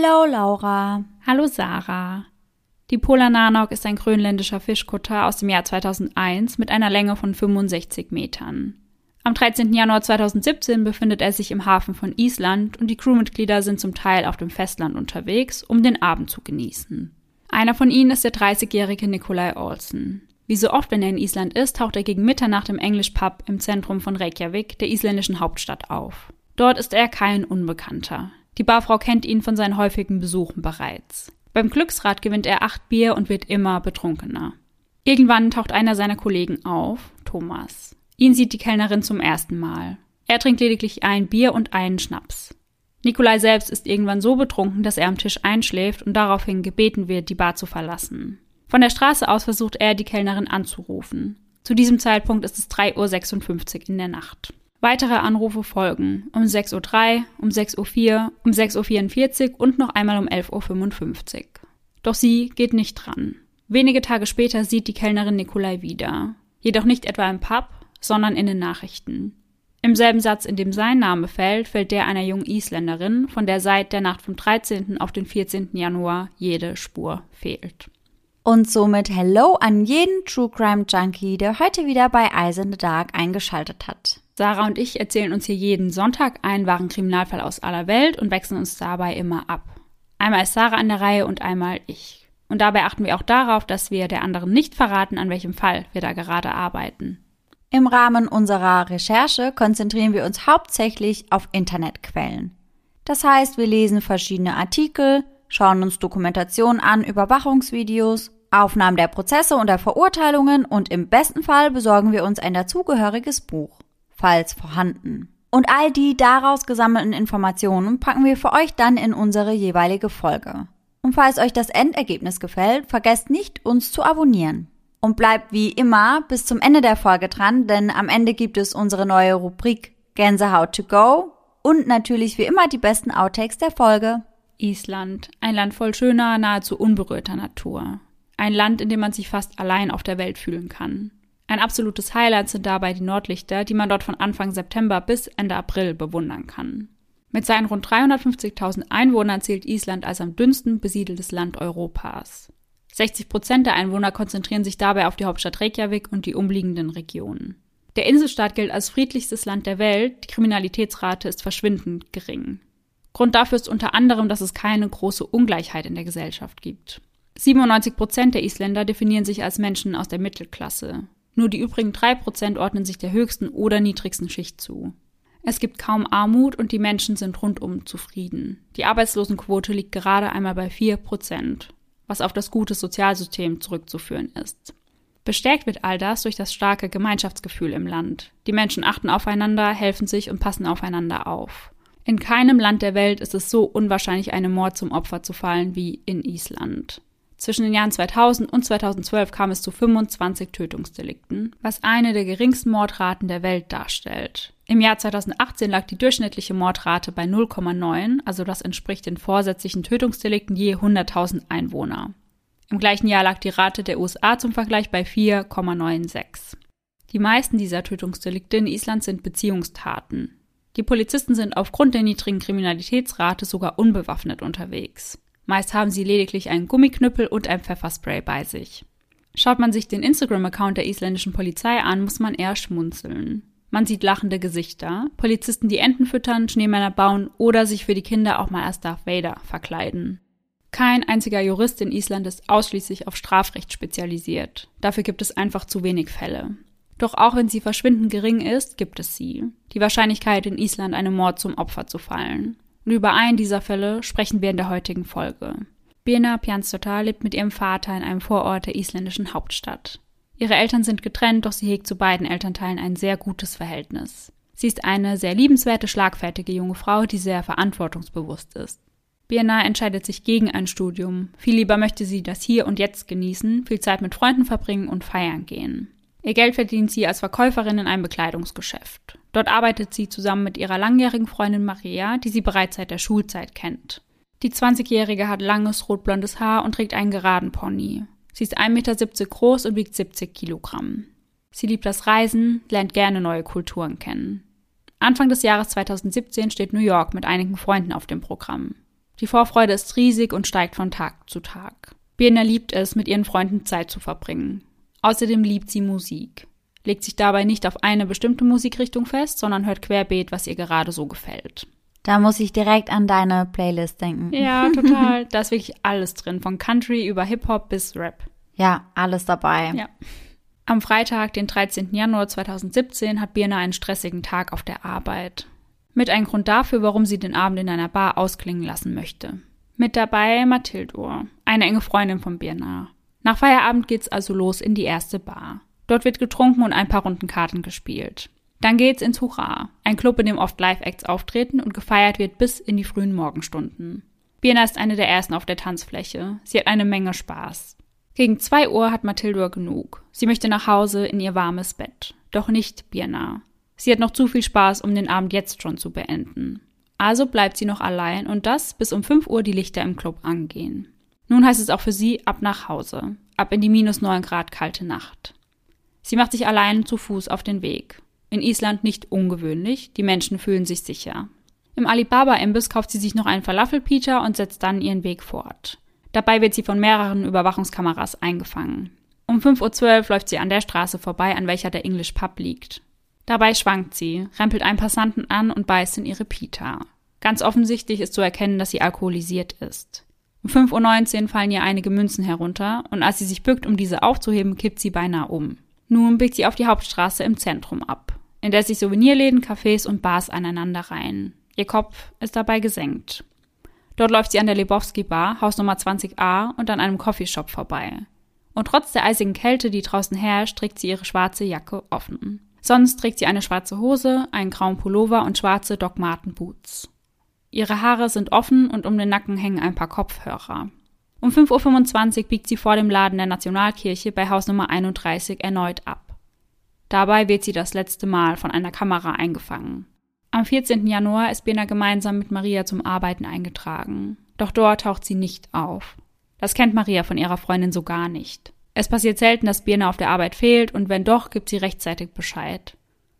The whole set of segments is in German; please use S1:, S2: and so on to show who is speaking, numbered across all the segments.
S1: Hello Laura.
S2: Hallo Sarah. Die Polar Nanok ist ein grönländischer Fischkutter aus dem Jahr 2001 mit einer Länge von 65 Metern. Am 13. Januar 2017 befindet er sich im Hafen von Island und die Crewmitglieder sind zum Teil auf dem Festland unterwegs, um den Abend zu genießen. Einer von ihnen ist der 30-jährige Nikolai Olsen. Wie so oft, wenn er in Island ist, taucht er gegen Mitternacht im English Pub im Zentrum von Reykjavik, der isländischen Hauptstadt, auf. Dort ist er kein Unbekannter. Die Barfrau kennt ihn von seinen häufigen Besuchen bereits. Beim Glücksrad gewinnt er acht Bier und wird immer betrunkener. Irgendwann taucht einer seiner Kollegen auf, Thomas. Ihn sieht die Kellnerin zum ersten Mal. Er trinkt lediglich ein Bier und einen Schnaps. Nikolai selbst ist irgendwann so betrunken, dass er am Tisch einschläft und daraufhin gebeten wird, die Bar zu verlassen. Von der Straße aus versucht er, die Kellnerin anzurufen. Zu diesem Zeitpunkt ist es 3.56 Uhr in der Nacht. Weitere Anrufe folgen um 6.03 Uhr, um 6.04 Uhr, um 6.44 Uhr und noch einmal um 11.55 Uhr. Doch sie geht nicht dran. Wenige Tage später sieht die Kellnerin Nikolai wieder. Jedoch nicht etwa im Pub, sondern in den Nachrichten. Im selben Satz, in dem sein Name fällt, fällt der einer jungen Isländerin, von der seit der Nacht vom 13. auf den 14. Januar jede Spur fehlt.
S1: Und somit Hello an jeden True Crime Junkie, der heute wieder bei Eyes in the Dark eingeschaltet hat.
S2: Sarah und ich erzählen uns hier jeden Sonntag einen wahren Kriminalfall aus aller Welt und wechseln uns dabei immer ab. Einmal ist Sarah an der Reihe und einmal ich. Und dabei achten wir auch darauf, dass wir der anderen nicht verraten, an welchem Fall wir da gerade arbeiten.
S1: Im Rahmen unserer Recherche konzentrieren wir uns hauptsächlich auf Internetquellen. Das heißt, wir lesen verschiedene Artikel, schauen uns Dokumentationen an, Überwachungsvideos, Aufnahmen der Prozesse und der Verurteilungen und im besten Fall besorgen wir uns ein dazugehöriges Buch falls vorhanden. Und all die daraus gesammelten Informationen packen wir für euch dann in unsere jeweilige Folge. Und falls euch das Endergebnis gefällt, vergesst nicht, uns zu abonnieren. Und bleibt wie immer bis zum Ende der Folge dran, denn am Ende gibt es unsere neue Rubrik Gänsehaut to go und natürlich wie immer die besten Outtakes der Folge.
S2: Island, ein Land voll schöner, nahezu unberührter Natur. Ein Land, in dem man sich fast allein auf der Welt fühlen kann. Ein absolutes Highlight sind dabei die Nordlichter, die man dort von Anfang September bis Ende April bewundern kann. Mit seinen rund 350.000 Einwohnern zählt Island als am dünnsten besiedeltes Land Europas. 60 Prozent der Einwohner konzentrieren sich dabei auf die Hauptstadt Reykjavik und die umliegenden Regionen. Der Inselstaat gilt als friedlichstes Land der Welt, die Kriminalitätsrate ist verschwindend gering. Grund dafür ist unter anderem, dass es keine große Ungleichheit in der Gesellschaft gibt. 97 Prozent der Isländer definieren sich als Menschen aus der Mittelklasse. Nur die übrigen drei Prozent ordnen sich der höchsten oder niedrigsten Schicht zu. Es gibt kaum Armut und die Menschen sind rundum zufrieden. Die Arbeitslosenquote liegt gerade einmal bei vier Prozent, was auf das gute Sozialsystem zurückzuführen ist. Bestärkt wird all das durch das starke Gemeinschaftsgefühl im Land. Die Menschen achten aufeinander, helfen sich und passen aufeinander auf. In keinem Land der Welt ist es so unwahrscheinlich, einem Mord zum Opfer zu fallen wie in Island. Zwischen den Jahren 2000 und 2012 kam es zu 25 Tötungsdelikten, was eine der geringsten Mordraten der Welt darstellt. Im Jahr 2018 lag die durchschnittliche Mordrate bei 0,9, also das entspricht den vorsätzlichen Tötungsdelikten je 100.000 Einwohner. Im gleichen Jahr lag die Rate der USA zum Vergleich bei 4,96. Die meisten dieser Tötungsdelikte in Island sind Beziehungstaten. Die Polizisten sind aufgrund der niedrigen Kriminalitätsrate sogar unbewaffnet unterwegs. Meist haben sie lediglich einen Gummiknüppel und ein Pfefferspray bei sich. Schaut man sich den Instagram-Account der isländischen Polizei an, muss man eher schmunzeln. Man sieht lachende Gesichter, Polizisten, die Enten füttern, Schneemänner bauen oder sich für die Kinder auch mal als Darth Vader verkleiden. Kein einziger Jurist in Island ist ausschließlich auf Strafrecht spezialisiert. Dafür gibt es einfach zu wenig Fälle. Doch auch wenn sie verschwindend gering ist, gibt es sie. Die Wahrscheinlichkeit, in Island einem Mord zum Opfer zu fallen. Und über einen dieser Fälle sprechen wir in der heutigen Folge. Birna Pjanstota lebt mit ihrem Vater in einem Vorort der isländischen Hauptstadt. Ihre Eltern sind getrennt, doch sie hegt zu beiden Elternteilen ein sehr gutes Verhältnis. Sie ist eine sehr liebenswerte, schlagfertige junge Frau, die sehr verantwortungsbewusst ist. Birna entscheidet sich gegen ein Studium. Viel lieber möchte sie das Hier und Jetzt genießen, viel Zeit mit Freunden verbringen und feiern gehen. Ihr Geld verdient sie als Verkäuferin in einem Bekleidungsgeschäft. Dort arbeitet sie zusammen mit ihrer langjährigen Freundin Maria, die sie bereits seit der Schulzeit kennt. Die 20-Jährige hat langes rotblondes Haar und trägt einen geraden Pony. Sie ist 1,70 Meter groß und wiegt 70 Kilogramm. Sie liebt das Reisen, lernt gerne neue Kulturen kennen. Anfang des Jahres 2017 steht New York mit einigen Freunden auf dem Programm. Die Vorfreude ist riesig und steigt von Tag zu Tag. Birna liebt es, mit ihren Freunden Zeit zu verbringen. Außerdem liebt sie Musik, legt sich dabei nicht auf eine bestimmte Musikrichtung fest, sondern hört querbeet, was ihr gerade so gefällt.
S1: Da muss ich direkt an deine Playlist denken.
S2: Ja, total. da ist wirklich alles drin, von Country über Hip-Hop bis Rap.
S1: Ja, alles dabei.
S2: Ja. Am Freitag, den 13. Januar 2017, hat Birna einen stressigen Tag auf der Arbeit. Mit einem Grund dafür, warum sie den Abend in einer Bar ausklingen lassen möchte. Mit dabei Mathildur, eine enge Freundin von Birna. Nach Feierabend geht's also los in die erste Bar. Dort wird getrunken und ein paar Runden Karten gespielt. Dann geht's ins Hurra, ein Club, in dem oft Live-Acts auftreten und gefeiert wird bis in die frühen Morgenstunden. Birna ist eine der ersten auf der Tanzfläche. Sie hat eine Menge Spaß. Gegen zwei Uhr hat Mathilda genug. Sie möchte nach Hause in ihr warmes Bett. Doch nicht Birna. Sie hat noch zu viel Spaß, um den Abend jetzt schon zu beenden. Also bleibt sie noch allein und das, bis um 5 Uhr die Lichter im Club angehen. Nun heißt es auch für sie ab nach Hause, ab in die minus 9 Grad kalte Nacht. Sie macht sich allein zu Fuß auf den Weg. In Island nicht ungewöhnlich, die Menschen fühlen sich sicher. Im Alibaba-Imbiss kauft sie sich noch einen Falafelpita und setzt dann ihren Weg fort. Dabei wird sie von mehreren Überwachungskameras eingefangen. Um 5.12 Uhr läuft sie an der Straße vorbei, an welcher der English Pub liegt. Dabei schwankt sie, rempelt einen Passanten an und beißt in ihre Pita. Ganz offensichtlich ist zu erkennen, dass sie alkoholisiert ist. Um 5.19 Uhr fallen ihr einige Münzen herunter und als sie sich bückt, um diese aufzuheben, kippt sie beinahe um. Nun biegt sie auf die Hauptstraße im Zentrum ab, in der sich Souvenirläden, Cafés und Bars aneinander reihen. Ihr Kopf ist dabei gesenkt. Dort läuft sie an der Lebowski Bar, Haus Nummer 20a und an einem Coffeeshop vorbei. Und trotz der eisigen Kälte, die draußen herrscht, trägt sie ihre schwarze Jacke offen. Sonst trägt sie eine schwarze Hose, einen grauen Pullover und schwarze Doc Marten Boots. Ihre Haare sind offen und um den Nacken hängen ein paar Kopfhörer. Um 5.25 Uhr biegt sie vor dem Laden der Nationalkirche bei Haus Nummer 31 erneut ab. Dabei wird sie das letzte Mal von einer Kamera eingefangen. Am 14. Januar ist Bena gemeinsam mit Maria zum Arbeiten eingetragen. Doch dort taucht sie nicht auf. Das kennt Maria von ihrer Freundin so gar nicht. Es passiert selten, dass Birna auf der Arbeit fehlt und wenn doch, gibt sie rechtzeitig Bescheid.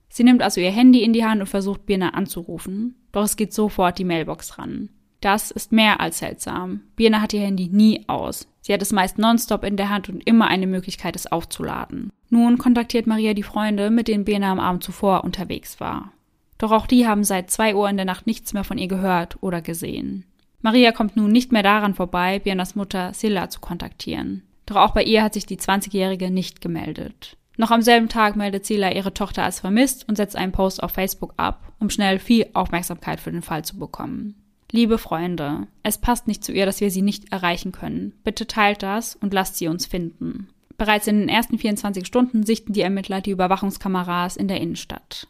S2: Sie nimmt also ihr Handy in die Hand und versucht Birna anzurufen, doch es geht sofort die Mailbox ran. Das ist mehr als seltsam. Birna hat ihr Handy nie aus. Sie hat es meist nonstop in der Hand und immer eine Möglichkeit, es aufzuladen. Nun kontaktiert Maria die Freunde, mit denen Birna am Abend zuvor unterwegs war. Doch auch die haben seit zwei Uhr in der Nacht nichts mehr von ihr gehört oder gesehen. Maria kommt nun nicht mehr daran vorbei, Birnas Mutter Silla zu kontaktieren. Doch auch bei ihr hat sich die 20-Jährige nicht gemeldet. Noch am selben Tag meldet Sila ihre Tochter als vermisst und setzt einen Post auf Facebook ab, um schnell viel Aufmerksamkeit für den Fall zu bekommen. Liebe Freunde, es passt nicht zu ihr, dass wir sie nicht erreichen können. Bitte teilt das und lasst sie uns finden. Bereits in den ersten 24 Stunden sichten die Ermittler die Überwachungskameras in der Innenstadt.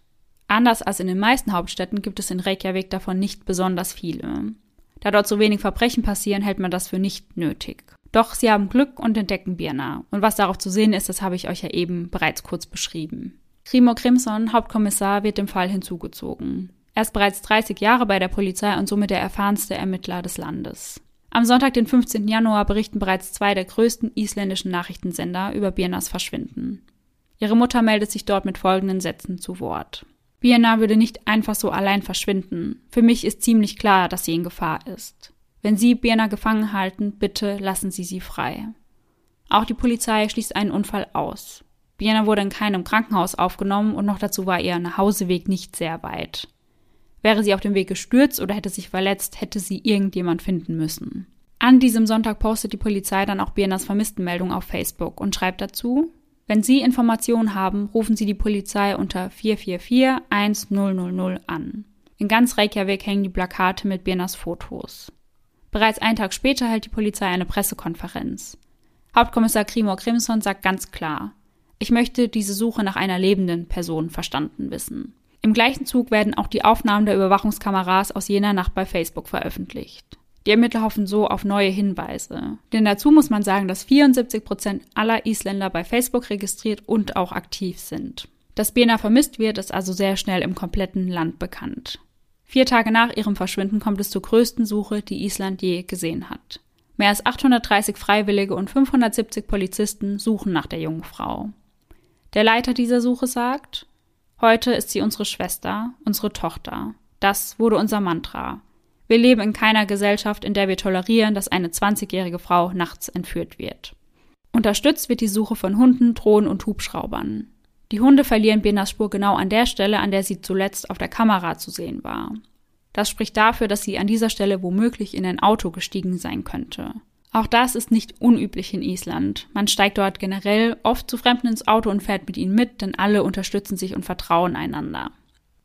S2: Anders als in den meisten Hauptstädten gibt es in Reykjavik davon nicht besonders viele. Da dort so wenig Verbrechen passieren, hält man das für nicht nötig. Doch sie haben Glück und entdecken Birna. Und was darauf zu sehen ist, das habe ich euch ja eben bereits kurz beschrieben. Rimo Crimson, Hauptkommissar, wird dem Fall hinzugezogen. Er ist bereits 30 Jahre bei der Polizei und somit der erfahrenste Ermittler des Landes. Am Sonntag, den 15. Januar, berichten bereits zwei der größten isländischen Nachrichtensender über Birnas Verschwinden. Ihre Mutter meldet sich dort mit folgenden Sätzen zu Wort. Birna würde nicht einfach so allein verschwinden. Für mich ist ziemlich klar, dass sie in Gefahr ist. Wenn Sie Birna gefangen halten, bitte lassen Sie sie frei. Auch die Polizei schließt einen Unfall aus. Birna wurde in keinem Krankenhaus aufgenommen und noch dazu war ihr Nachhauseweg nicht sehr weit. Wäre sie auf dem Weg gestürzt oder hätte sich verletzt, hätte sie irgendjemand finden müssen. An diesem Sonntag postet die Polizei dann auch Birnas Vermisstenmeldung auf Facebook und schreibt dazu, wenn Sie Informationen haben, rufen Sie die Polizei unter 444 1000 an. In ganz Reykjavik hängen die Plakate mit Birnas Fotos. Bereits einen Tag später hält die Polizei eine Pressekonferenz. Hauptkommissar Krimor Grimson sagt ganz klar, ich möchte diese Suche nach einer lebenden Person verstanden wissen. Im gleichen Zug werden auch die Aufnahmen der Überwachungskameras aus jener Nacht bei Facebook veröffentlicht. Die Ermittler hoffen so auf neue Hinweise. Denn dazu muss man sagen, dass 74 Prozent aller Isländer bei Facebook registriert und auch aktiv sind. Dass Bena vermisst wird, ist also sehr schnell im kompletten Land bekannt. Vier Tage nach ihrem Verschwinden kommt es zur größten Suche, die Island je gesehen hat. Mehr als 830 Freiwillige und 570 Polizisten suchen nach der jungen Frau. Der Leiter dieser Suche sagt, heute ist sie unsere Schwester, unsere Tochter. Das wurde unser Mantra. Wir leben in keiner Gesellschaft, in der wir tolerieren, dass eine 20-jährige Frau nachts entführt wird. Unterstützt wird die Suche von Hunden, Drohnen und Hubschraubern. Die Hunde verlieren Benas Spur genau an der Stelle, an der sie zuletzt auf der Kamera zu sehen war. Das spricht dafür, dass sie an dieser Stelle womöglich in ein Auto gestiegen sein könnte. Auch das ist nicht unüblich in Island. Man steigt dort generell oft zu Fremden ins Auto und fährt mit ihnen mit, denn alle unterstützen sich und vertrauen einander.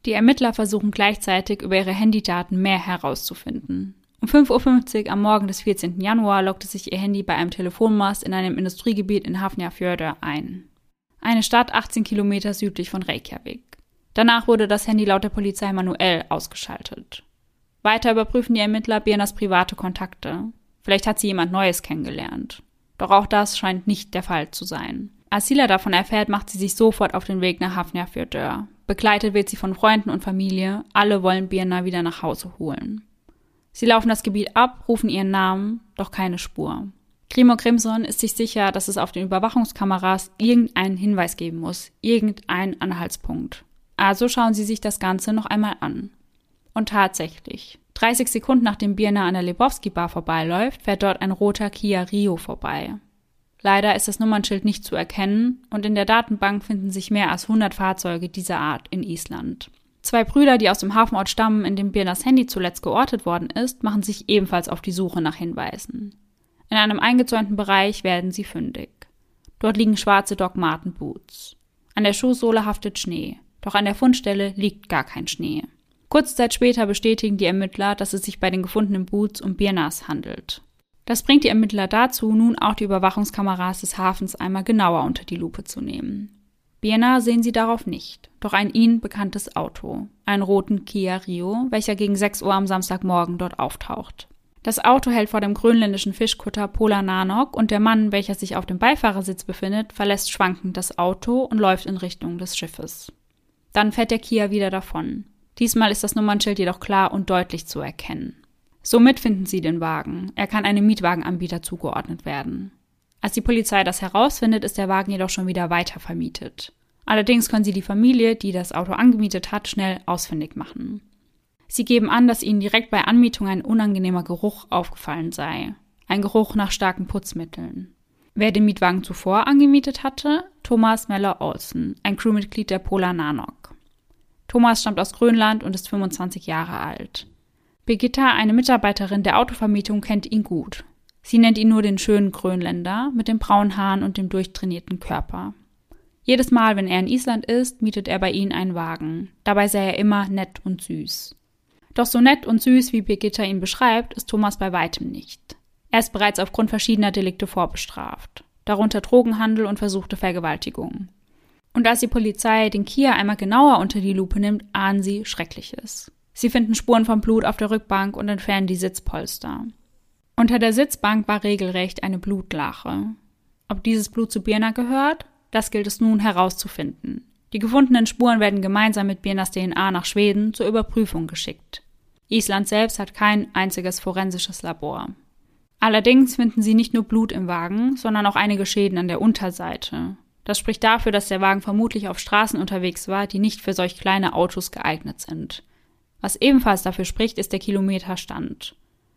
S2: Die Ermittler versuchen gleichzeitig über ihre Handydaten mehr herauszufinden. Um 5.50 Uhr am Morgen des 14. Januar lockte sich ihr Handy bei einem Telefonmast in einem Industriegebiet in Hafnarfjörður ein. Eine Stadt 18 Kilometer südlich von Reykjavik. Danach wurde das Handy laut der Polizei manuell ausgeschaltet. Weiter überprüfen die Ermittler Birnas private Kontakte. Vielleicht hat sie jemand Neues kennengelernt. Doch auch das scheint nicht der Fall zu sein. Als Sila davon erfährt, macht sie sich sofort auf den Weg nach Hafnarfjörður. Begleitet wird sie von Freunden und Familie. Alle wollen Birna wieder nach Hause holen. Sie laufen das Gebiet ab, rufen ihren Namen, doch keine Spur. Grimo Grimson ist sich sicher, dass es auf den Überwachungskameras irgendeinen Hinweis geben muss, irgendeinen Anhaltspunkt. Also schauen Sie sich das Ganze noch einmal an. Und tatsächlich, 30 Sekunden nachdem Birna an der Lebowski Bar vorbeiläuft, fährt dort ein roter Kia Rio vorbei. Leider ist das Nummernschild nicht zu erkennen und in der Datenbank finden sich mehr als 100 Fahrzeuge dieser Art in Island. Zwei Brüder, die aus dem Hafenort stammen, in dem Birnas Handy zuletzt geortet worden ist, machen sich ebenfalls auf die Suche nach Hinweisen. In einem eingezäunten Bereich werden sie fündig. Dort liegen schwarze Doc Marten Boots. An der Schuhsohle haftet Schnee, doch an der Fundstelle liegt gar kein Schnee. Kurze Zeit später bestätigen die Ermittler, dass es sich bei den gefundenen Boots um Birnas handelt. Das bringt die Ermittler dazu, nun auch die Überwachungskameras des Hafens einmal genauer unter die Lupe zu nehmen. Birna sehen sie darauf nicht, doch ein ihnen bekanntes Auto, einen roten Kia Rio, welcher gegen 6 Uhr am Samstagmorgen dort auftaucht. Das Auto hält vor dem grönländischen Fischkutter Pola Nanok und der Mann, welcher sich auf dem Beifahrersitz befindet, verlässt schwankend das Auto und läuft in Richtung des Schiffes. Dann fährt der Kia wieder davon. Diesmal ist das Nummernschild jedoch klar und deutlich zu erkennen. Somit finden sie den Wagen. Er kann einem Mietwagenanbieter zugeordnet werden. Als die Polizei das herausfindet, ist der Wagen jedoch schon wieder weiter vermietet. Allerdings können sie die Familie, die das Auto angemietet hat, schnell ausfindig machen. Sie geben an, dass ihnen direkt bei Anmietung ein unangenehmer Geruch aufgefallen sei. Ein Geruch nach starken Putzmitteln. Wer den Mietwagen zuvor angemietet hatte? Thomas Meller Olsen, ein Crewmitglied der Polar Nanok. Thomas stammt aus Grönland und ist 25 Jahre alt. Birgitta, eine Mitarbeiterin der Autovermietung, kennt ihn gut. Sie nennt ihn nur den schönen Grönländer mit den braunen Haaren und dem durchtrainierten Körper. Jedes Mal, wenn er in Island ist, mietet er bei ihnen einen Wagen. Dabei sei er immer nett und süß. Doch so nett und süß, wie Birgitta ihn beschreibt, ist Thomas bei weitem nicht. Er ist bereits aufgrund verschiedener Delikte vorbestraft, darunter Drogenhandel und versuchte Vergewaltigung. Und als die Polizei den Kia einmal genauer unter die Lupe nimmt, ahnen sie Schreckliches. Sie finden Spuren von Blut auf der Rückbank und entfernen die Sitzpolster. Unter der Sitzbank war regelrecht eine Blutlache. Ob dieses Blut zu Birna gehört, das gilt es nun herauszufinden. Die gefundenen Spuren werden gemeinsam mit Birnas DNA nach Schweden zur Überprüfung geschickt. Island selbst hat kein einziges forensisches Labor. Allerdings finden sie nicht nur Blut im Wagen, sondern auch einige Schäden an der Unterseite. Das spricht dafür, dass der Wagen vermutlich auf Straßen unterwegs war, die nicht für solch kleine Autos geeignet sind. Was ebenfalls dafür spricht, ist der Kilometerstand.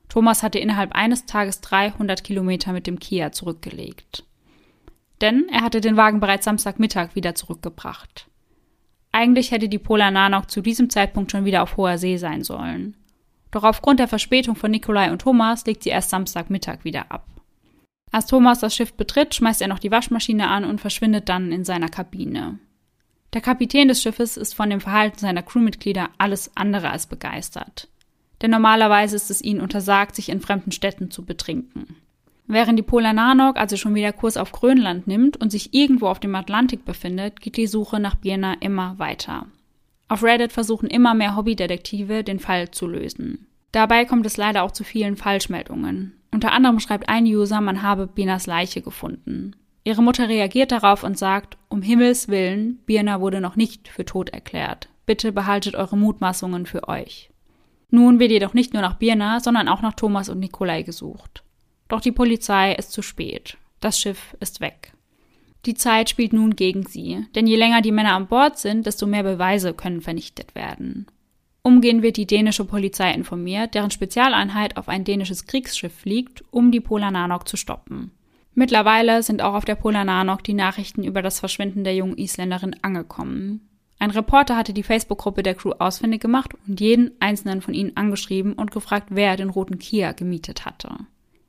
S2: Thomas hatte innerhalb eines Tages 300 Kilometer mit dem Kia zurückgelegt. Denn er hatte den Wagen bereits Samstagmittag wieder zurückgebracht. Eigentlich hätte die Polar Nanok zu diesem Zeitpunkt schon wieder auf hoher See sein sollen. Doch aufgrund der Verspätung von Nikolai und Thomas legt sie erst Samstagmittag wieder ab. Als Thomas das Schiff betritt, schmeißt er noch die Waschmaschine an und verschwindet dann in seiner Kabine. Der Kapitän des Schiffes ist von dem Verhalten seiner Crewmitglieder alles andere als begeistert. Denn normalerweise ist es ihnen untersagt, sich in fremden Städten zu betrinken. Während die Polar Nanok also schon wieder Kurs auf Grönland nimmt und sich irgendwo auf dem Atlantik befindet, geht die Suche nach Birna immer weiter. Auf Reddit versuchen immer mehr Hobbydetektive, den Fall zu lösen. Dabei kommt es leider auch zu vielen Falschmeldungen. Unter anderem schreibt ein User, man habe Birnas Leiche gefunden. Ihre Mutter reagiert darauf und sagt, um Himmels willen, Birna wurde noch nicht für tot erklärt. Bitte behaltet eure Mutmaßungen für euch. Nun wird jedoch nicht nur nach Birna, sondern auch nach Thomas und Nikolai gesucht. Doch die Polizei ist zu spät. Das Schiff ist weg. Die Zeit spielt nun gegen sie, denn je länger die Männer an Bord sind, desto mehr Beweise können vernichtet werden. Umgehend wird die dänische Polizei informiert, deren Spezialeinheit auf ein dänisches Kriegsschiff fliegt, um die Polananok zu stoppen. Mittlerweile sind auch auf der Polananok die Nachrichten über das Verschwinden der jungen Isländerin angekommen. Ein Reporter hatte die Facebook-Gruppe der Crew ausfindig gemacht und jeden einzelnen von ihnen angeschrieben und gefragt, wer den roten Kia gemietet hatte.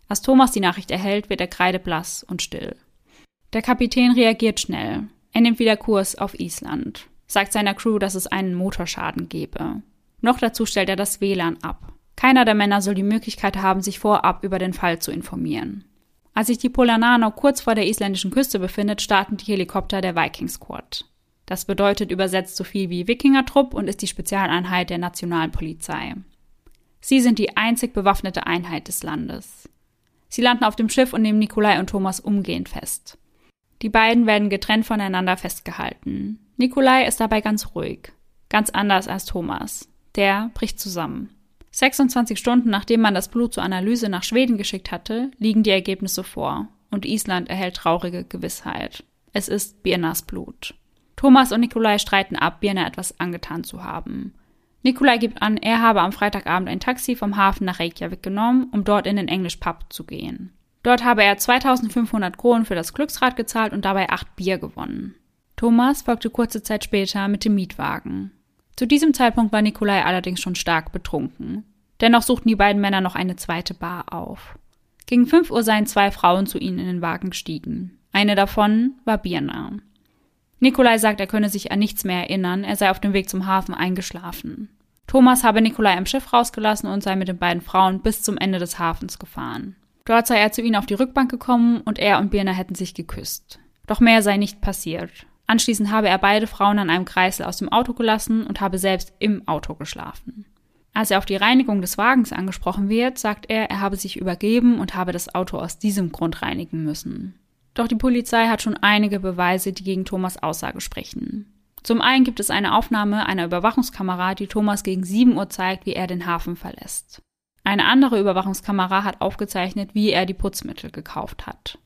S2: Als Thomas die Nachricht erhält, wird er kreideblass und still. Der Kapitän reagiert schnell. Er nimmt wieder Kurs auf Island, sagt seiner Crew, dass es einen Motorschaden gebe. Noch dazu stellt er das WLAN ab. Keiner der Männer soll die Möglichkeit haben, sich vorab über den Fall zu informieren. Als sich die Polanano kurz vor der isländischen Küste befindet, starten die Helikopter der Viking Squad. Das bedeutet übersetzt so viel wie Wikingertrupp und ist die Spezialeinheit der Nationalpolizei. Sie sind die einzig bewaffnete Einheit des Landes. Sie landen auf dem Schiff und nehmen Nikolai und Thomas umgehend fest. Die beiden werden getrennt voneinander festgehalten. Nikolai ist dabei ganz ruhig. Ganz anders als Thomas. Der bricht zusammen. 26 Stunden nachdem man das Blut zur Analyse nach Schweden geschickt hatte, liegen die Ergebnisse vor. Und Island erhält traurige Gewissheit. Es ist Birnas Blut. Thomas und Nikolai streiten ab, Birna etwas angetan zu haben. Nikolai gibt an, er habe am Freitagabend ein Taxi vom Hafen nach Reykjavik genommen, um dort in den English Pub zu gehen. Dort habe er 2500 Kronen für das Glücksrad gezahlt und dabei acht Bier gewonnen. Thomas folgte kurze Zeit später mit dem Mietwagen. Zu diesem Zeitpunkt war Nikolai allerdings schon stark betrunken. Dennoch suchten die beiden Männer noch eine zweite Bar auf. Gegen 5 Uhr seien zwei Frauen zu ihnen in den Wagen gestiegen. Eine davon war Birna. Nikolai sagt, er könne sich an nichts mehr erinnern, er sei auf dem Weg zum Hafen eingeschlafen. Thomas habe Nikolai im Schiff rausgelassen und sei mit den beiden Frauen bis zum Ende des Hafens gefahren. Dort sei er zu ihnen auf die Rückbank gekommen und er und Birna hätten sich geküsst. Doch mehr sei nicht passiert. Anschließend habe er beide Frauen an einem Kreisel aus dem Auto gelassen und habe selbst im Auto geschlafen. Als er auf die Reinigung des Wagens angesprochen wird, sagt er, er habe sich übergeben und habe das Auto aus diesem Grund reinigen müssen. Doch die Polizei hat schon einige Beweise, die gegen Thomas Aussage sprechen. Zum einen gibt es eine Aufnahme einer Überwachungskamera, die Thomas gegen 7 Uhr zeigt, wie er den Hafen verlässt. Eine andere Überwachungskamera hat aufgezeichnet, wie er die Putzmittel gekauft hat.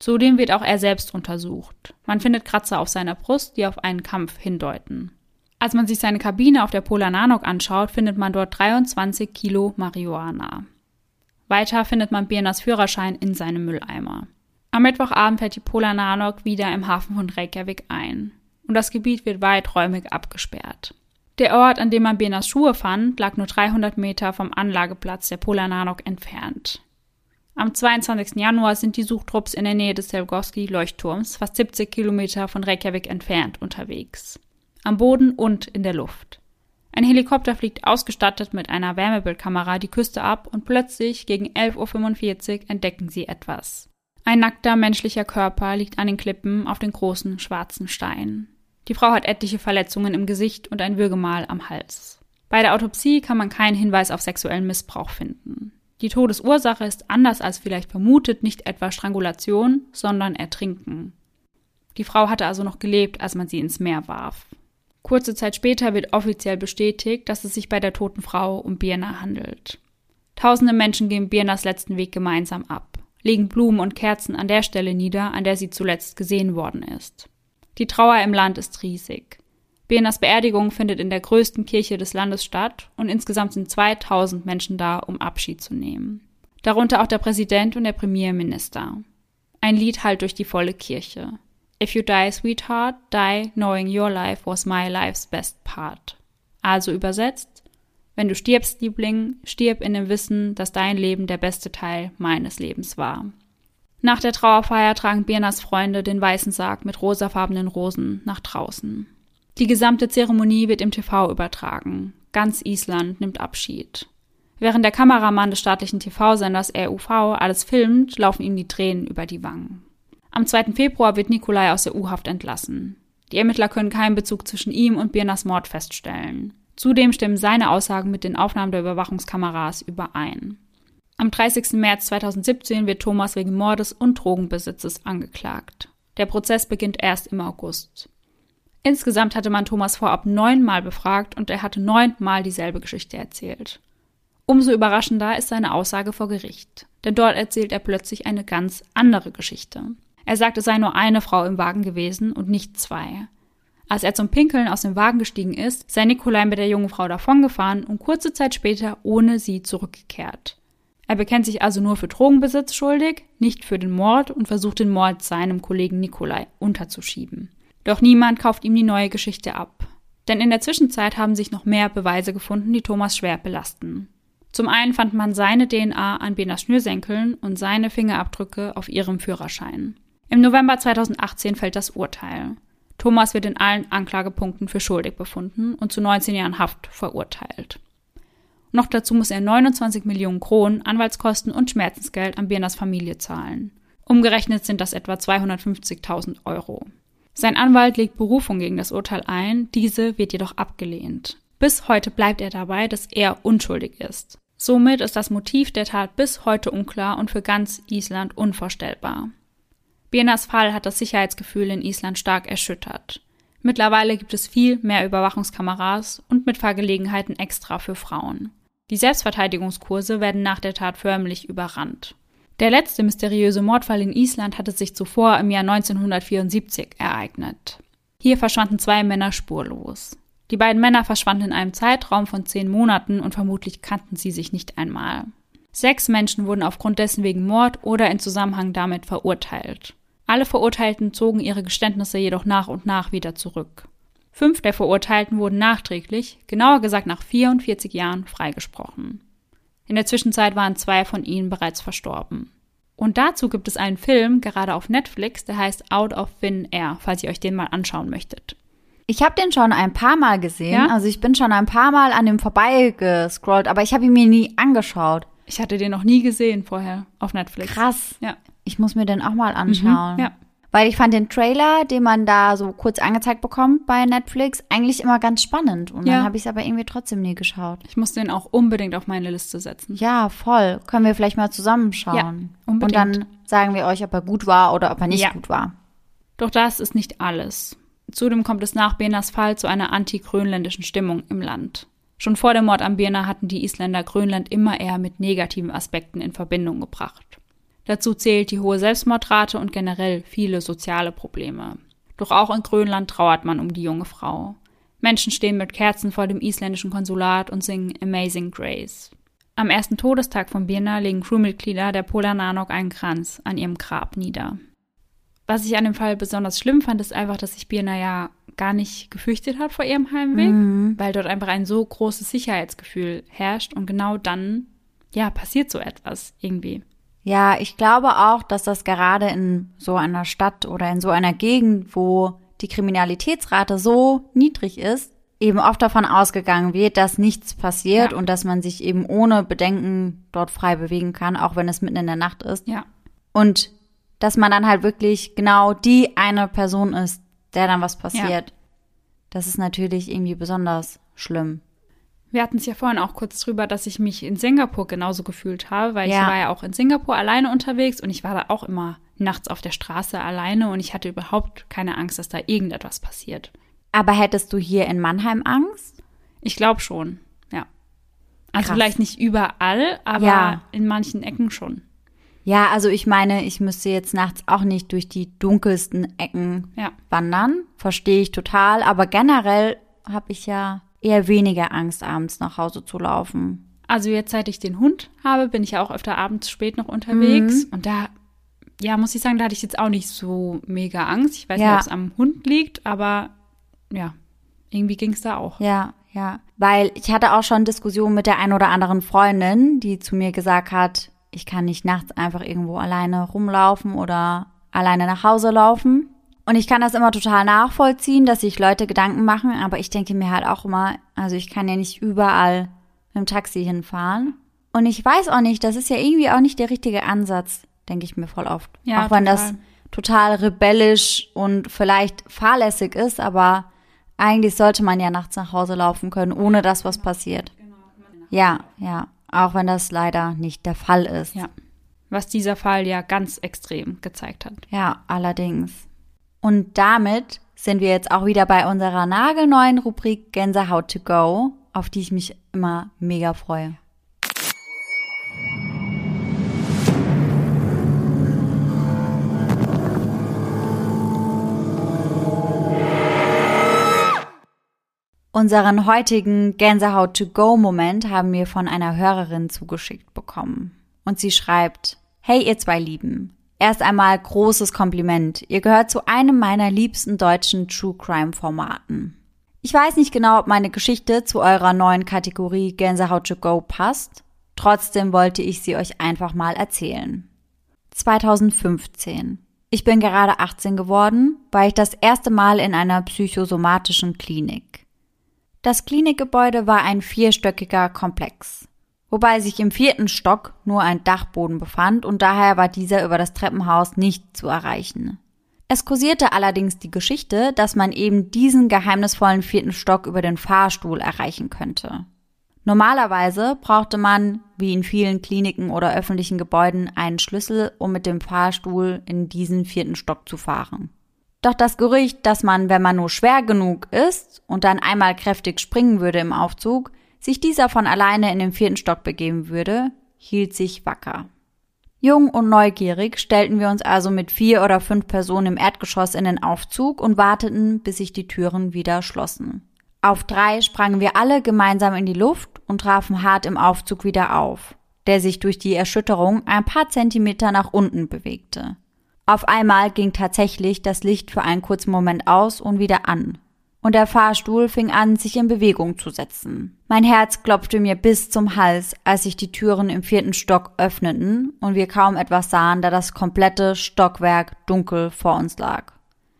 S2: Zudem wird auch er selbst untersucht. Man findet Kratzer auf seiner Brust, die auf einen Kampf hindeuten. Als man sich seine Kabine auf der Polar Nanok anschaut, findet man dort 23 Kilo Marihuana. Weiter findet man Birnas Führerschein in seinem Mülleimer. Am Mittwochabend fährt die Polar Nanok wieder im Hafen von Reykjavik ein und das Gebiet wird weiträumig abgesperrt. Der Ort, an dem man Benas Schuhe fand, lag nur 300 Meter vom Anlageplatz der Polar Nanok entfernt. Am 22. Januar sind die Suchtrupps in der Nähe des Selgorski-Leuchtturms, fast 70 Kilometer von Reykjavik entfernt, unterwegs. Am Boden und in der Luft. Ein Helikopter fliegt ausgestattet mit einer Wärmebildkamera die Küste ab und plötzlich gegen 11.45 Uhr entdecken sie etwas. Ein nackter menschlicher Körper liegt an den Klippen auf den großen schwarzen Steinen. Die Frau hat etliche Verletzungen im Gesicht und ein Würgemal am Hals. Bei der Autopsie kann man keinen Hinweis auf sexuellen Missbrauch finden. Die Todesursache ist anders als vielleicht vermutet nicht etwa Strangulation, sondern Ertrinken. Die Frau hatte also noch gelebt, als man sie ins Meer warf. Kurze Zeit später wird offiziell bestätigt, dass es sich bei der toten Frau um Birna handelt. Tausende Menschen gehen Birnas letzten Weg gemeinsam ab legen Blumen und Kerzen an der Stelle nieder, an der sie zuletzt gesehen worden ist. Die Trauer im Land ist riesig. Birnas Beerdigung findet in der größten Kirche des Landes statt und insgesamt sind 2000 Menschen da, um Abschied zu nehmen. Darunter auch der Präsident und der Premierminister. Ein Lied hallt durch die volle Kirche. If you die, sweetheart, die knowing your life was my life's best part. Also übersetzt, wenn du stirbst, Liebling, stirb in dem Wissen, dass dein Leben der beste Teil meines Lebens war. Nach der Trauerfeier tragen Birnas Freunde den weißen Sarg mit rosafarbenen Rosen nach draußen. Die gesamte Zeremonie wird im TV übertragen. Ganz Island nimmt Abschied. Während der Kameramann des staatlichen TV-Senders RUV alles filmt, laufen ihm die Tränen über die Wangen. Am 2. Februar wird Nikolai aus der U-Haft entlassen. Die Ermittler können keinen Bezug zwischen ihm und Birnas Mord feststellen. Zudem stimmen seine Aussagen mit den Aufnahmen der Überwachungskameras überein. Am 30. März 2017 wird Thomas wegen Mordes und Drogenbesitzes angeklagt. Der Prozess beginnt erst im August. Insgesamt hatte man Thomas vorab neunmal befragt und er hatte neunmal dieselbe Geschichte erzählt. Umso überraschender ist seine Aussage vor Gericht, denn dort erzählt er plötzlich eine ganz andere Geschichte. Er sagt, es sei nur eine Frau im Wagen gewesen und nicht zwei. Als er zum Pinkeln aus dem Wagen gestiegen ist, sei Nikolai mit der jungen Frau davongefahren und kurze Zeit später ohne sie zurückgekehrt. Er bekennt sich also nur für Drogenbesitz schuldig, nicht für den Mord und versucht den Mord seinem Kollegen Nikolai unterzuschieben. Doch niemand kauft ihm die neue Geschichte ab. Denn in der Zwischenzeit haben sich noch mehr Beweise gefunden, die Thomas schwer belasten. Zum einen fand man seine DNA an Benas Schnürsenkeln und seine Fingerabdrücke auf ihrem Führerschein. Im November 2018 fällt das Urteil. Thomas wird in allen Anklagepunkten für schuldig befunden und zu 19 Jahren Haft verurteilt. Noch dazu muss er 29 Millionen Kronen Anwaltskosten und Schmerzensgeld an Birnas Familie zahlen. Umgerechnet sind das etwa 250.000 Euro. Sein Anwalt legt Berufung gegen das Urteil ein, diese wird jedoch abgelehnt. Bis heute bleibt er dabei, dass er unschuldig ist. Somit ist das Motiv der Tat bis heute unklar und für ganz Island unvorstellbar. Birnas Fall hat das Sicherheitsgefühl in Island stark erschüttert. Mittlerweile gibt es viel mehr Überwachungskameras und Mitfahrgelegenheiten extra für Frauen. Die Selbstverteidigungskurse werden nach der Tat förmlich überrannt. Der letzte mysteriöse Mordfall in Island hatte sich zuvor im Jahr 1974 ereignet. Hier verschwanden zwei Männer spurlos. Die beiden Männer verschwanden in einem Zeitraum von zehn Monaten und vermutlich kannten sie sich nicht einmal. Sechs Menschen wurden aufgrund dessen wegen Mord oder in Zusammenhang damit verurteilt. Alle Verurteilten zogen ihre Geständnisse jedoch nach und nach wieder zurück. Fünf der Verurteilten wurden nachträglich, genauer gesagt nach 44 Jahren, freigesprochen. In der Zwischenzeit waren zwei von ihnen bereits verstorben. Und dazu gibt es einen Film, gerade auf Netflix, der heißt Out of Thin Air, falls ihr euch den mal anschauen möchtet.
S1: Ich habe den schon ein paar Mal gesehen.
S2: Ja?
S1: Also ich bin schon ein paar Mal an dem vorbeigescrollt, aber ich habe ihn mir nie angeschaut.
S2: Ich hatte den noch nie gesehen vorher auf Netflix.
S1: Krass.
S2: Ja.
S1: Ich muss mir den auch mal anschauen.
S2: Mhm, ja.
S1: Weil ich fand den Trailer, den man da so kurz angezeigt bekommt bei Netflix, eigentlich immer ganz spannend. Und
S2: Ja.
S1: dann habe ich es aber irgendwie trotzdem nie geschaut.
S2: Ich muss den auch unbedingt auf meine Liste setzen.
S1: Ja, voll. Können wir vielleicht mal zusammenschauen.
S2: Ja,
S1: Und
S2: unbedingt.
S1: dann sagen wir euch, ob er gut war oder ob er nicht
S2: Ja.
S1: gut war.
S2: Doch das ist nicht alles. Zudem kommt es nach Benas Fall zu einer anti-grönländischen Stimmung im Land. Schon vor dem Mord an Birna hatten die Isländer Grönland immer eher mit negativen Aspekten in Verbindung gebracht. Dazu zählt die hohe Selbstmordrate und generell viele soziale Probleme. Doch auch in Grönland trauert man um die junge Frau. Menschen stehen mit Kerzen vor dem isländischen Konsulat und singen Amazing Grace. Am ersten Todestag von Birna legen Crewmitglieder der Polar Nanok einen Kranz an ihrem Grab nieder. Was ich an dem Fall besonders schlimm fand, ist einfach, dass sich Birna ja gar nicht gefürchtet hat vor ihrem Heimweg, weil dort einfach ein so großes Sicherheitsgefühl herrscht und genau dann, ja, passiert so etwas irgendwie.
S1: Ja, ich glaube auch, dass das gerade in so einer Stadt oder in so einer Gegend, wo die Kriminalitätsrate so niedrig ist, eben oft davon ausgegangen wird, dass nichts passiert
S2: Ja.
S1: und dass man sich eben ohne Bedenken dort frei bewegen kann, auch wenn es mitten in der Nacht ist.
S2: Ja,
S1: Und dass man dann halt wirklich genau die eine Person ist, der dann was passiert. Das ist natürlich irgendwie besonders schlimm.
S2: wir hatten es ja vorhin auch kurz drüber, dass ich mich in Singapur genauso gefühlt habe, weil
S1: Ja.
S2: ich war ja auch in Singapur alleine unterwegs und ich war da auch immer nachts auf der Straße alleine und ich hatte überhaupt keine Angst, dass da irgendetwas passiert.
S1: Aber hättest du hier in Mannheim Angst?
S2: Ich glaube schon, ja. Also
S1: Krass.
S2: vielleicht nicht überall, aber
S1: Ja.
S2: in manchen Ecken schon.
S1: Ja, also ich meine, ich müsste jetzt nachts auch nicht durch die dunkelsten Ecken
S2: Ja.
S1: wandern. Verstehe ich total. Aber generell habe ich ja eher weniger Angst, abends nach Hause zu laufen.
S2: Also jetzt, seit ich den Hund habe, bin ich ja auch öfter abends spät noch unterwegs.
S1: Mhm.
S2: Und da, ja, muss ich sagen, da hatte ich jetzt auch nicht so mega Angst. Ich weiß
S1: Ja.
S2: nicht, ob es am Hund liegt, aber ja, irgendwie ging es da auch.
S1: Ja, ja. Weil ich hatte auch schon Diskussionen mit der einen oder anderen Freundin, die zu mir gesagt hat, ich kann nicht nachts einfach irgendwo alleine rumlaufen oder alleine nach Hause laufen. Und ich kann das immer total nachvollziehen, dass sich Leute Gedanken machen, aber ich denke mir halt auch immer, also ich kann ja nicht überall mit dem Taxi hinfahren. Und ich weiß auch nicht, das ist ja irgendwie auch nicht der richtige Ansatz, denke ich mir voll oft.
S2: Ja,
S1: auch wenn das
S2: total.
S1: total rebellisch und vielleicht fahrlässig ist, aber eigentlich sollte man ja nachts nach Hause laufen können, ohne dass was passiert. Ja, ja. Auch wenn das leider nicht der Fall ist.
S2: Ja. Was dieser Fall ja ganz extrem gezeigt hat.
S1: Ja, allerdings. Und damit sind wir jetzt auch wieder bei unserer nagelneuen Rubrik Gänsehaut to go, auf die ich mich immer mega freue. Unseren heutigen Gänsehaut-to-go-Moment haben wir von einer Hörerin zugeschickt bekommen. Und sie schreibt, Hey ihr zwei Lieben, erst einmal großes Kompliment. Ihr gehört zu einem meiner liebsten deutschen True Crime Formaten. Ich weiß nicht genau, ob meine Geschichte zu eurer neuen Kategorie Gänsehaut to go passt. Trotzdem wollte ich sie euch einfach mal erzählen. 2015. Ich bin gerade 18 geworden, war ich das erste Mal in einer psychosomatischen Klinik. Das Klinikgebäude war ein vierstöckiger Komplex, wobei sich im vierten Stock nur ein Dachboden befand und daher war dieser über das Treppenhaus nicht zu erreichen. Es kursierte allerdings die Geschichte, dass man eben diesen geheimnisvollen vierten Stock über den Fahrstuhl erreichen könnte. Normalerweise brauchte man, wie in vielen Kliniken oder öffentlichen Gebäuden, einen Schlüssel, um mit dem Fahrstuhl in diesen vierten Stock zu fahren. Doch das Gerücht, dass man, wenn man nur schwer genug ist und dann einmal kräftig springen würde im Aufzug, sich dieser von alleine in den vierten Stock begeben würde, hielt sich wacker. Jung und neugierig stellten wir uns also mit vier oder fünf Personen im Erdgeschoss in den Aufzug und warteten, bis sich die Türen wieder schlossen. Auf drei sprangen wir alle gemeinsam in die Luft und trafen hart im Aufzug wieder auf, der sich durch die Erschütterung ein paar Zentimeter nach unten bewegte. Auf einmal ging tatsächlich das Licht für einen kurzen Moment aus und wieder an. Und der Fahrstuhl fing an, sich in Bewegung zu setzen. Mein Herz klopfte mir bis zum Hals, als sich die Türen im vierten Stock öffneten und wir kaum etwas sahen, da das komplette Stockwerk dunkel vor uns lag.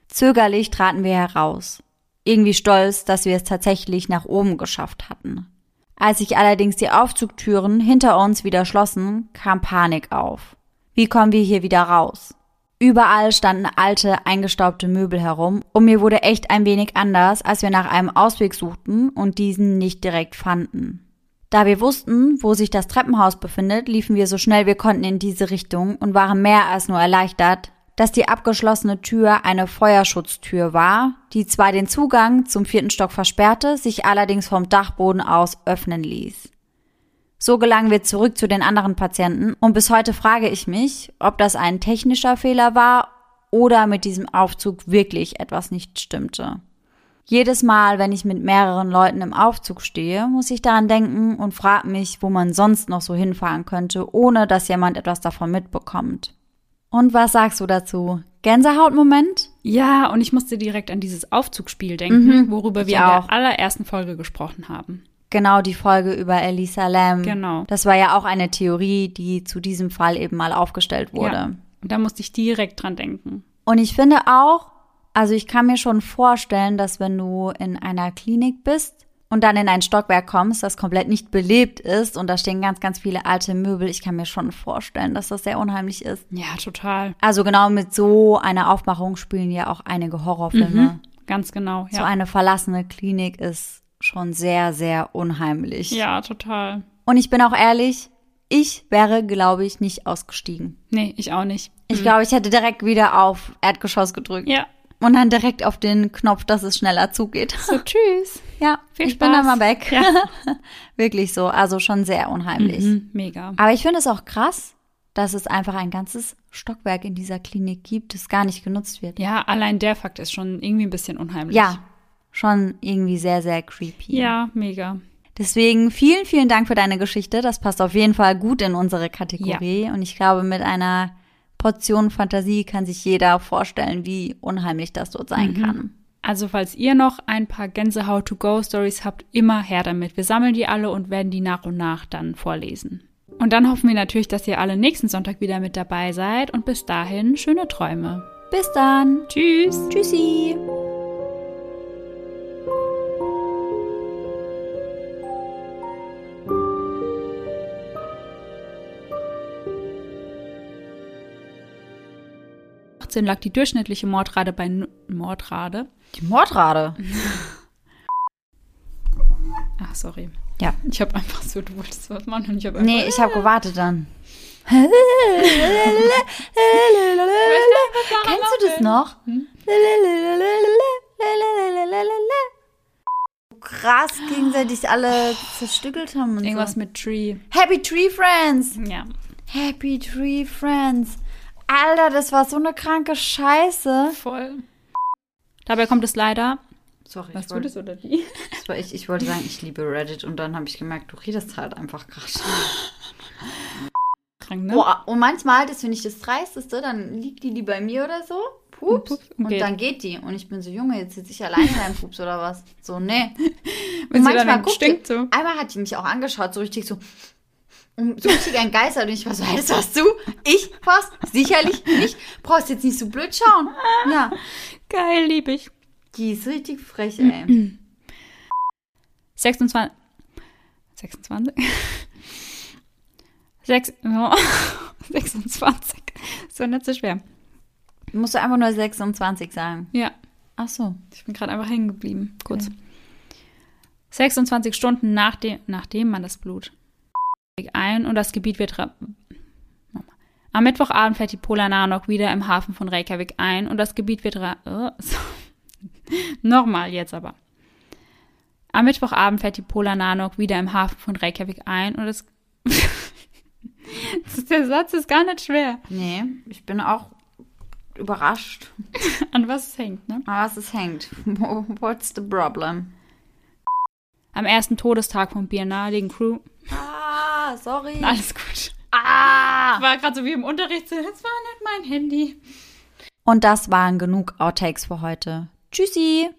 S1: Zögerlich traten wir heraus. Irgendwie stolz, dass wir es tatsächlich nach oben geschafft hatten. Als sich allerdings die Aufzugtüren hinter uns wieder schlossen, kam Panik auf. Wie kommen wir hier wieder raus? Überall standen alte, eingestaubte Möbel herum und mir wurde echt ein wenig anders, als wir nach einem Ausweg suchten und diesen nicht direkt fanden. Da wir wussten, wo sich das Treppenhaus befindet, liefen wir so schnell wir konnten in diese Richtung und waren mehr als nur erleichtert, dass die abgeschlossene Tür eine Feuerschutztür war, die zwar den Zugang zum vierten Stock versperrte, sich allerdings vom Dachboden aus öffnen ließ. So gelangen wir zurück zu den anderen Patienten und bis heute frage ich mich, ob das ein technischer Fehler war oder mit diesem Aufzug wirklich etwas nicht stimmte. Jedes Mal, wenn ich mit mehreren Leuten im Aufzug stehe, muss ich daran denken und frage mich, wo man sonst noch so hinfahren könnte, ohne dass jemand etwas davon mitbekommt. Und was sagst du dazu? Gänsehautmoment?
S2: Ja, und ich musste direkt an dieses Aufzugspiel denken, mhm, worüber wir in der allerersten Folge gesprochen haben.
S1: Genau, die Folge über Elisa Lam.
S2: Genau.
S1: Das war ja auch eine Theorie, die zu diesem Fall eben mal aufgestellt wurde. Ja.
S2: Und da musste ich direkt dran denken.
S1: Und ich finde auch, also ich kann mir schon vorstellen, dass wenn du in einer Klinik bist und dann in ein Stockwerk kommst, das komplett nicht belebt ist und da stehen ganz, ganz viele alte Möbel, ich kann mir schon vorstellen, dass das sehr unheimlich ist.
S2: Ja, total.
S1: Also genau mit so einer Aufmachung spielen ja auch einige Horrorfilme. Mhm,
S2: ganz genau,
S1: ja. So eine verlassene Klinik ist schon sehr, sehr unheimlich.
S2: Ja, total.
S1: Und ich bin auch ehrlich, ich wäre, glaube ich, nicht ausgestiegen.
S2: Nee, ich auch nicht.
S1: Ich mhm. glaube, ich hätte direkt wieder auf Erdgeschoss gedrückt.
S2: Ja.
S1: Und dann direkt auf den Knopf, dass es schneller zugeht.
S2: So, tschüss.
S1: Ja, Viel ich Spaß. bin dann mal weg. Ja. Wirklich so. Also schon sehr unheimlich.
S2: Mhm, mega.
S1: Aber ich finde es auch krass, dass es einfach ein ganzes Stockwerk in dieser Klinik gibt, das gar nicht genutzt wird.
S2: Ja, allein der Fakt ist schon irgendwie ein bisschen unheimlich.
S1: Ja, schon irgendwie sehr, sehr creepy.
S2: Ja, mega.
S1: Deswegen vielen, vielen Dank für deine Geschichte. Das passt auf jeden Fall gut in unsere Kategorie. Ja. Und ich glaube, mit einer Portion Fantasie kann sich jeder vorstellen, wie unheimlich das dort sein mhm. kann.
S2: Also falls ihr noch ein paar Gänsehaut-to-go-Stories habt, immer her damit. Wir sammeln die alle und werden die nach und nach dann vorlesen. Und dann hoffen wir natürlich, dass ihr alle nächsten Sonntag wieder mit dabei seid und bis dahin schöne Träume.
S1: Bis dann.
S2: Tschüss.
S1: Tschüssi.
S2: 2018 lag die durchschnittliche Mordrate bei N Mordrate.
S1: Die Mordrate?
S2: Ach, sorry.
S1: Ja.
S2: Ich habe einfach so, du wolltest was machen und ich habe
S1: Nee, ich habe gewartet dann.
S2: Kennst
S1: du das noch? Hm? Krass gegenseitig alle zerstückelt haben und
S2: Irgendwas
S1: so.
S2: mit Tree.
S1: Happy Tree Friends!
S2: Ja.
S1: Happy Tree Friends. Alter, das war so eine kranke Scheiße.
S2: Voll. Dabei kommt es leider
S1: Sorry,
S2: Was
S1: ich
S2: du
S1: wollte,
S2: das oder die?
S1: das war ich, ich wollte sagen, ich liebe Reddit und dann habe ich gemerkt, du redest halt einfach gerade.
S2: Krank, ne?
S1: Boah, und manchmal, das finde ich das Dreisteste, dann liegt die die bei mir oder so, pups,
S2: Und pups,
S1: und,
S2: und geht.
S1: dann geht die. Und ich bin so, Junge, jetzt sitze ich alleine in deinem Pups oder was? So, nee.
S2: Wenn sie
S1: manchmal guckt
S2: stinkt
S1: die-
S2: so.
S1: Einmal hat die mich auch angeschaut, so richtig so, um, so richtig entgeistert. Und ich war so, hey, das warst du? Ich war's? Sicherlich nicht. Brauchst jetzt nicht so blöd schauen. Ja,
S2: Geil, lieb ich.
S1: die ist richtig frech, ey.
S2: 26. 26? 6, oh, 26. So nicht so schwer.
S1: Musst du einfach nur 26 sagen.
S2: Ja,
S1: Ach so.
S2: ich bin gerade einfach hängen geblieben. Kurz. 26 Stunden nachdem, nachdem man das Blut ein und das Gebiet wird. Am Mittwochabend fährt die Polar Nanok wieder im Hafen von Reykjavik ein und das Gebiet wird. Oh, so. Nochmal jetzt aber. Am Mittwochabend fährt die Polar Nanok wieder im Hafen von Reykjavik ein und das. Der Satz ist gar nicht schwer.
S1: Nee, ich bin auch überrascht.
S2: An was es hängt, ne?
S1: Aber was es hängt. What's the problem?
S2: Am ersten Todestag von biennaligen Crew.
S1: Ah, sorry.
S2: Alles gut.
S1: Ah!
S2: War gerade so wie im Unterricht. Das war nicht mein Handy.
S1: Und das waren genug Outtakes für heute. Tschüssi!